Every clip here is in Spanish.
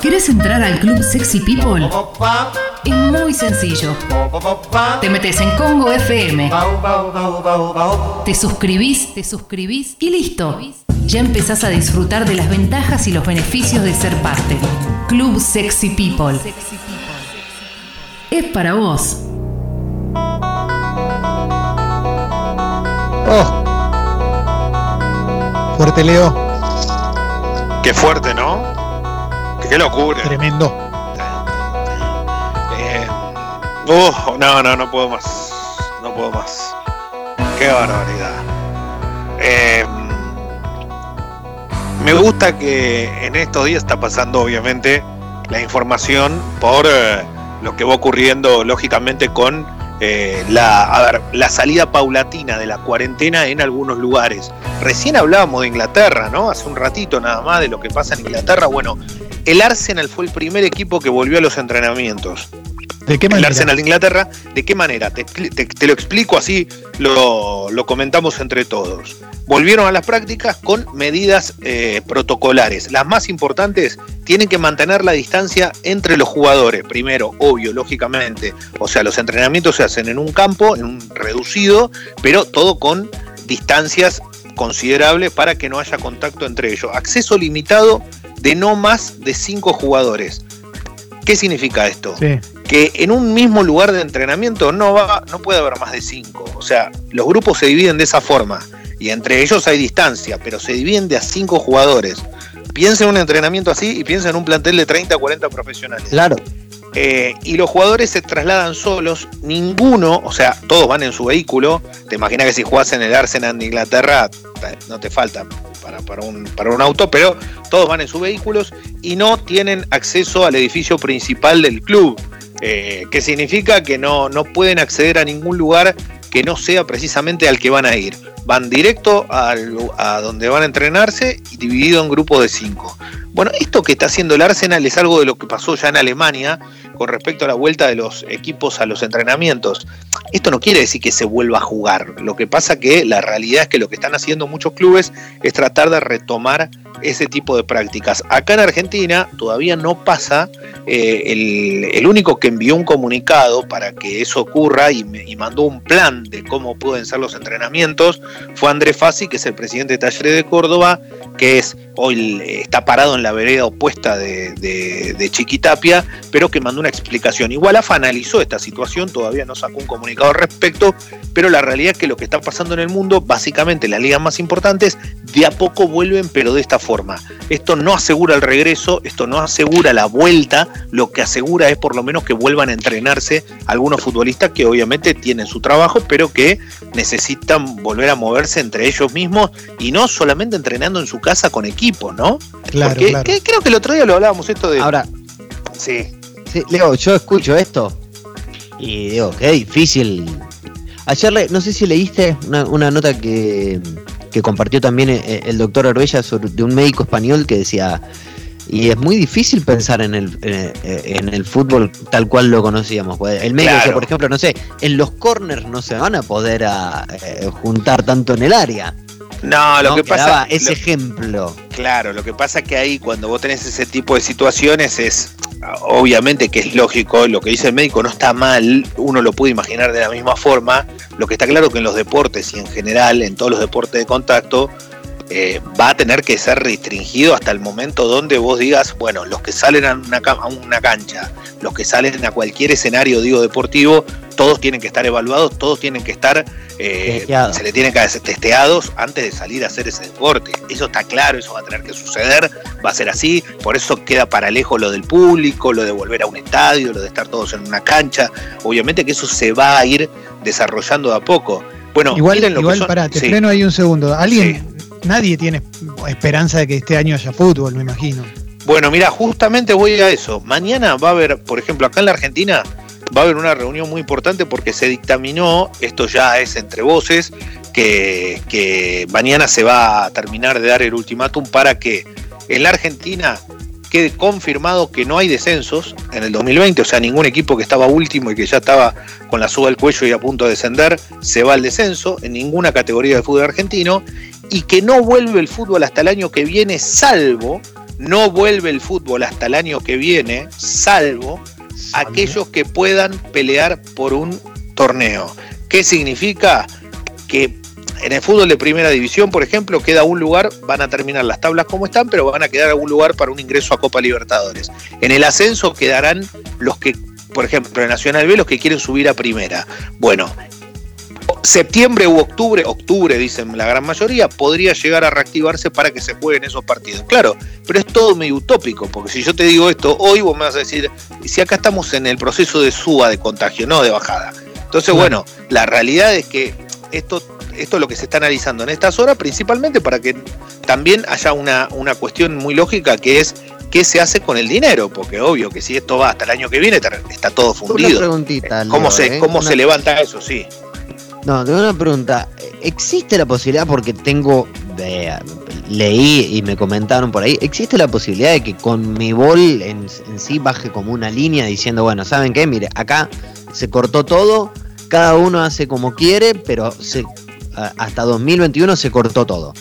¿Quieres entrar al club Sexy People? Es muy sencillo. Te metes en Congo FM. Te suscribís, te suscribís y listo. Ya empezás a disfrutar de las ventajas y los beneficios de ser parte. Club Sexy People. Es para vos. Oh. Fuerte, Leo. Qué fuerte, ¿no? Qué locura. Tremendo. Eh, uh, no, no, no puedo más. No puedo más. Qué barbaridad. Eh, me gusta que en estos días está pasando, obviamente, la información por eh, lo que va ocurriendo, lógicamente, con eh, la, a ver, la salida paulatina de la cuarentena en algunos lugares. Recién hablábamos de Inglaterra, ¿no? Hace un ratito nada más de lo que pasa en Inglaterra. Bueno, el Arsenal fue el primer equipo que volvió a los entrenamientos. ¿De qué El manera? Arsenal de Inglaterra, ¿de qué manera? Te, te- te lo explico así, lo, lo comentamos entre todos. Volvieron a las prácticas con medidas eh, protocolares. Las más importantes tienen que mantener la distancia entre los jugadores. Primero, obvio, lógicamente. O sea, los entrenamientos se hacen en un campo, en un reducido, pero todo con distancias considerables para que no haya contacto entre ellos. Acceso limitado de no más de cinco jugadores. ¿Qué significa esto? Sí. que en un mismo lugar de entrenamiento no va, no puede haber más de cinco. O sea, los grupos se dividen de esa forma y entre ellos hay distancia, pero se dividen de a cinco jugadores. Piensa en un entrenamiento así y piensa en un plantel de 30 a 40 profesionales. Claro. Eh, y los jugadores se trasladan solos, ninguno, o sea, todos van en su vehículo. Te imaginas que si jugás en el Arsenal de Inglaterra, no te falta para, para un, para un auto, pero todos van en sus vehículos y no tienen acceso al edificio principal del club. Eh, que significa que no, no pueden acceder a ningún lugar que no sea precisamente al que van a ir. Van directo a donde van a entrenarse y dividido en grupos de cinco. Bueno, esto que está haciendo el Arsenal es algo de lo que pasó ya en Alemania con respecto a la vuelta de los equipos a los entrenamientos. Esto no quiere decir que se vuelva a jugar. Lo que pasa que la realidad es que lo que están haciendo muchos clubes es tratar de retomar ese tipo de prácticas. Acá en Argentina todavía no pasa. eh, el, único que envió un comunicado para que eso ocurra y, mandó un plan de cómo pueden ser los entrenamientos fue André Fassi, que es el presidente de Talleres de Córdoba, que es hoy el- está parado en la vereda opuesta de, de- de Chiquitapia, pero que mandó una explicación. Igual AFA analizó esta situación, todavía no sacó un comunicado al respecto, pero la realidad es que lo que está pasando en el mundo, básicamente las ligas más importantes, de a poco vuelven, pero de esta forma. Esto no asegura el regreso, esto no asegura la vuelta, lo que asegura es por lo menos que vuelvan a entrenarse algunos futbolistas que obviamente tienen su trabajo, pero que necesitan volver a moverse entre ellos mismos y no solamente entrenando en su casa con equipo, ¿no? Claro, Porque claro. que- creo que el otro día lo hablábamos esto de... Ahora, sí, sí, Leo, yo escucho esto y digo, qué difícil. Ayer, le- no sé si leíste una, una nota que, que compartió también eh, el doctor Arbella sobre, de un médico español que decía, y es muy difícil pensar en el, eh, eh, en el fútbol tal cual lo conocíamos. Pues, El médico Claro. decía, por ejemplo, no sé, en los corners no se van a poder a, eh, juntar tanto en el área. no, lo ¿no? que pasa... ese lo- ejemplo. Claro, lo que pasa que ahí cuando vos tenés ese tipo de situaciones es obviamente que es lógico, lo que dice el médico no está mal, uno lo puede imaginar de la misma forma, lo que está claro que en los deportes y en general en todos los deportes de contacto eh, va a tener que ser restringido hasta el momento donde vos digas, bueno, los que salen a una, a una cancha, los que salen a cualquier escenario, digo, deportivo, todos tienen que estar evaluados, todos tienen que estar, eh, se le tienen que hacer testeados antes de salir a hacer ese deporte. Eso está claro, eso va a tener que suceder, va a ser así, por eso queda para lejos lo del público, lo de volver a un estadio, lo de estar todos en una cancha. Obviamente que eso se va a ir desarrollando de a poco. Bueno, igual, miren lo que igual son- pará, te sí. freno ahí un segundo. Alguien, nadie tiene esperanza de que este año haya fútbol, me imagino. Bueno, mira, justamente voy a eso. Mañana va a haber, por ejemplo, acá en la Argentina, va a haber una reunión muy importante porque se dictaminó, esto ya es entre voces, que, que mañana se va a terminar de dar el ultimátum para que en la Argentina quede confirmado que no hay descensos en el 2020, o sea, ningún equipo que estaba último y que ya estaba con la suba al cuello y a punto de descender, se va al descenso en ninguna categoría de fútbol argentino, y que no vuelve el fútbol hasta el año que viene, salvo no vuelve el fútbol hasta el año que viene, salvo aquellos que puedan pelear por un torneo. ¿Qué significa? Que en el fútbol de primera división, por ejemplo, queda un lugar, van a terminar las tablas como están, pero van a quedar algún lugar para un ingreso a Copa Libertadores. En el ascenso quedarán los que, por ejemplo, en Nacional B, los que quieren subir a primera. Bueno, septiembre u octubre, octubre dicen la gran mayoría, podría llegar a reactivarse para que se jueguen esos partidos. Claro, pero es todo medio utópico, porque si yo te digo esto hoy, vos me vas a decir, si acá estamos en el proceso de suba de contagio, no de bajada. Entonces, bueno, la realidad es que esto, esto es lo que se está analizando en estas horas, principalmente para que también haya una, una cuestión muy lógica que es qué se hace con el dinero, porque obvio que si esto va hasta el año que viene está todo fundido. Una preguntita, ¿Cómo, se, ¿eh? cómo se levanta eso? Sí. No, tengo una pregunta. ¿Existe la posibilidad, porque tengo, leí y me comentaron por ahí, ¿existe la posibilidad de que con mi bol en, sí baje como una línea diciendo, bueno, ¿saben qué? Mire, acá se cortó todo, cada uno hace como quiere, pero se, hasta 2021 se cortó todo.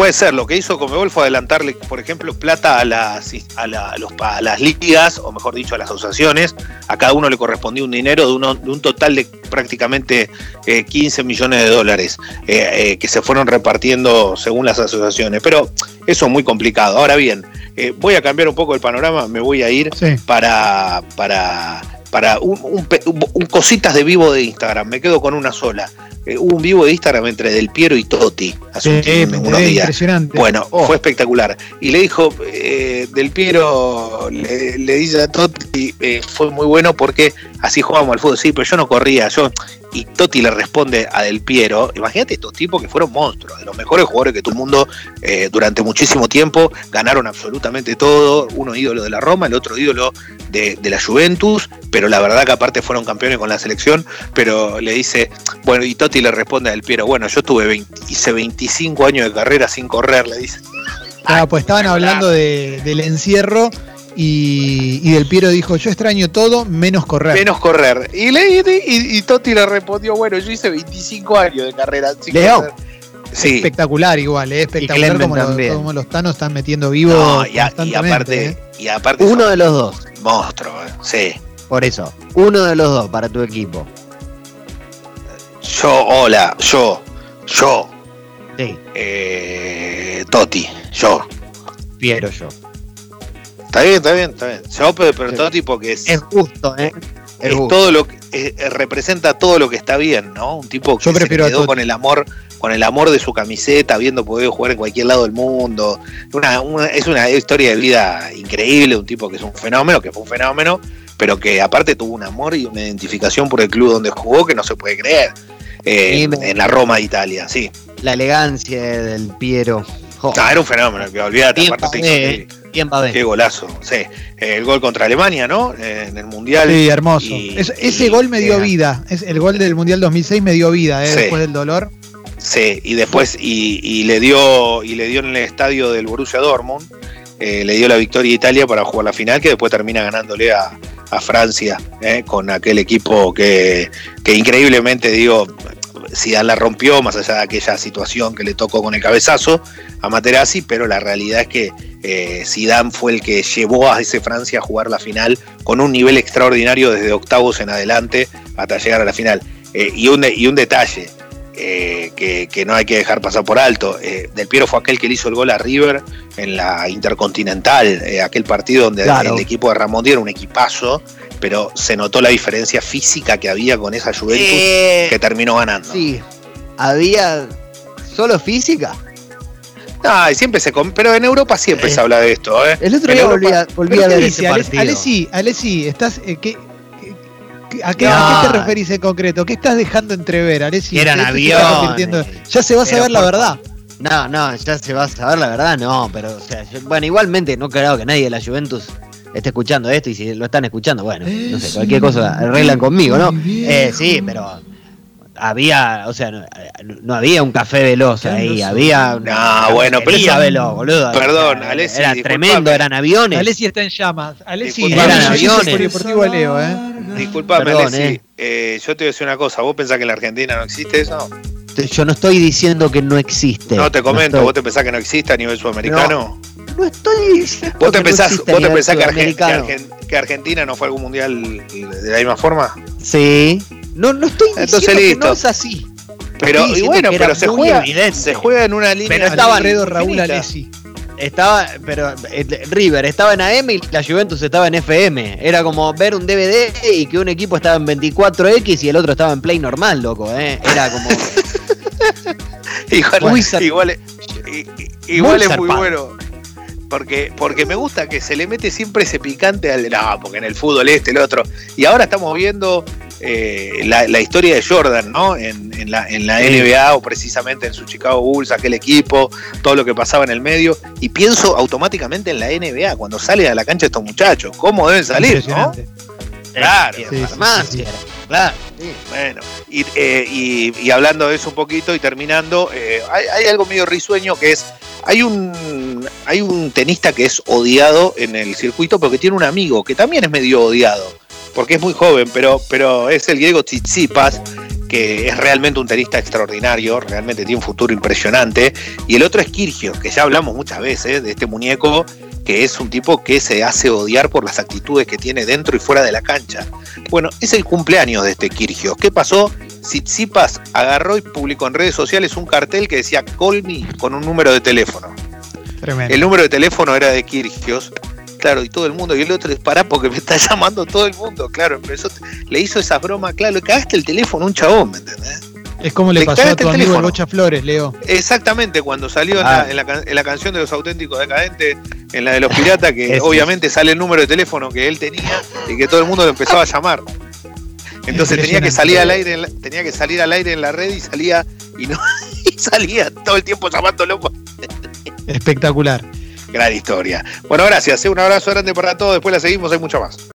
Puede ser, lo que hizo Comebol fue adelantarle, por ejemplo, plata a las, a, las ligas, o mejor dicho, a las asociaciones. A cada uno le correspondía un dinero de, uno, de un total de prácticamente 15 eh, millones de dólares eh, eh, que se fueron repartiendo según las asociaciones. Pero eso es muy complicado. Ahora bien, voy a cambiar un poco el panorama, me voy a ir para, para, para un, cositas de vivo de Instagram. Me quedo con una sola. Eh, hubo un vivo de Instagram entre Del Piero y Totti hace unos días. Impresionante. Bueno, oh. fue espectacular. Y le dijo, eh, Del Piero le, dice a Totti, eh, fue muy bueno porque así jugamos al fútbol. Sí, pero yo no corría, yo y Totti le responde a Del Piero, imagínate estos tipos que fueron monstruos, de los mejores jugadores que todo el mundo eh, durante muchísimo tiempo, ganaron absolutamente todo, uno ídolo de la Roma, el otro ídolo de, la Juventus, pero la verdad que aparte fueron campeones con la selección, pero le dice, bueno, y Totti le responde a Del Piero, bueno, yo tuve hice 25 años de carrera sin correr, le dice. Ah, pues estaban hablando del encierro y, Del Piero dijo, yo extraño todo menos correr. Menos correr. Y, le, y, Totti le respondió, bueno, yo hice 25 años de carrera. Sí. Espectacular igual, ¿eh? espectacular como, los, los Tanos están metiendo vivo. y, aparte, ¿eh? y aparte uno de los dos. Monstruo, ¿eh? sí. Por eso, uno de los dos para tu equipo. Yo, hola, yo, yo. Sí. Eh, Totti, yo. Piero, yo. Está bien, está bien, está bien. Yo, pero, pero todo tipo que es. Es justo, ¿eh? Es, todo lo que eh, representa todo lo que está bien, ¿no? Un tipo que se quedó con el amor, con el amor de su camiseta, habiendo podido jugar en cualquier lado del mundo. es una historia de vida increíble, un tipo que es un fenómeno, que fue un fenómeno, pero que aparte tuvo un amor y una identificación por el club donde jugó que no se puede creer. Eh, en la Roma de Italia, sí. La elegancia del Piero. Ah, era un fenómeno, olvídate, aparte Qué golazo, sí. El gol contra Alemania, ¿no? En el Mundial. Sí, hermoso. ese gol me dio vida. el gol del Mundial 2006 me dio vida, ¿eh? después del dolor. Sí, y después, y, le dio, y le dio en el estadio del Borussia Dortmund, eh, le dio la victoria a Italia para jugar la final, que después termina ganándole a, Francia, ¿eh? con aquel equipo que, que increíblemente, digo, Zidane la rompió, más allá de aquella situación que le tocó con el cabezazo a Materazzi, pero la realidad es que eh, Zidane fue el que llevó a ese Francia a jugar la final con un nivel extraordinario desde octavos en adelante hasta llegar a la final. Eh, y, un, y un detalle eh, que, no hay que dejar pasar por alto, Del Piero fue aquel que le hizo el gol a River en la Intercontinental, aquel partido donde el equipo de Ramón era un equipazo pero se notó la diferencia física que había con esa Juventus eh, que terminó ganando. Sí, había solo física. No, siempre se pero en Europa siempre eh, se habla de esto. ¿eh? El otro día volví, a ver ese partido. Alessi, Alessi, estás, ¿qué, ¿A qué, te referís en concreto? ¿Qué estás dejando entrever, Alessi? Eran aviones. Ya se va a saber la verdad. No, no, ya se va a saber la verdad, no, pero, o sea, bueno, igualmente no creo que nadie de la Juventus esté escuchando esto y si lo están escuchando, bueno, no sé, cualquier cosa arreglan conmigo, ¿no? Eh, sí, pero había, o sea, no, había un café veloz ahí, había No, bueno, pero esa, veloz, boludo. Perdón, Alessi. Era tremendo, eran aviones. Alessi está en llamas. Alessi eran aviones. Deportivo Leo, ¿eh? Disculpame, Alessi. Eh. Eh, yo te voy a decir una cosa, ¿vos pensás que en la Argentina no existe eso? Yo no estoy diciendo que no existe. No te comento, ¿vos te pensás que no existe a nivel sudamericano? no estoy ¿Vos te pensás, ¿vos te pensás que, Argentina no fue algún mundial de la misma forma? Sí. No, no estoy diciendo Entonces, que listo. no es así. Pero y bueno, pero se juega, se juega en una línea. Pero estaba Alfredo Raúl Alessi. Estaba, pero eh, River estaba en AM y la Juventus estaba en FM. Era como ver un DVD y que un equipo estaba en 24X y el otro estaba en Play normal, loco, ¿eh? Era como. igual, igual, igual es muy bueno. Porque, porque me gusta que se le mete siempre ese picante al. No, porque en el fútbol este, el otro. Y ahora estamos viendo eh, la, historia de Jordan, ¿no? En, la, NBA o precisamente en su Chicago Bulls, aquel equipo, todo lo que pasaba en el medio. Y pienso automáticamente en la NBA, cuando salen a la cancha estos muchachos, ¿cómo deben salir, no? Claro, claro. Bueno, eh, y, hablando de eso un poquito y terminando, eh, hay, hay, algo medio risueño que es, hay un, hay un tenista que es odiado en el circuito porque tiene un amigo que también es medio odiado porque es muy joven, pero, pero es el Diego Tsitsipas, que es realmente un tenista extraordinario, realmente tiene un futuro impresionante. Y el otro es Kirgios, que ya hablamos muchas veces de este muñeco, que es un tipo que se hace odiar por las actitudes que tiene dentro y fuera de la cancha. Bueno, es el cumpleaños de este Kirgios. ¿Qué pasó? Tsitsipas agarró y publicó en redes sociales un cartel que decía Call me con un número de teléfono. El número de teléfono era de Kirgios claro, y todo el mundo, y el otro es pará porque me está llamando todo el mundo, claro, empezó, le hizo esa broma, claro, le cagaste el teléfono a un chabón, ¿me entendés? Es como le, pasó a tu amigo el Bocha Flores, Leo. Exactamente, cuando salió en, la, ah. canción de los auténticos decadentes, en la de los piratas, que obviamente sale el número de teléfono que él tenía y que todo el mundo lo empezaba a llamar. Entonces tenía que salir al aire, tenía que salir al aire en la red y salía y no y salía todo el tiempo llamándolo. Espectacular. Gran historia. Bueno, gracias. ¿eh? Un abrazo grande para todos. Después la seguimos. Hay mucho más.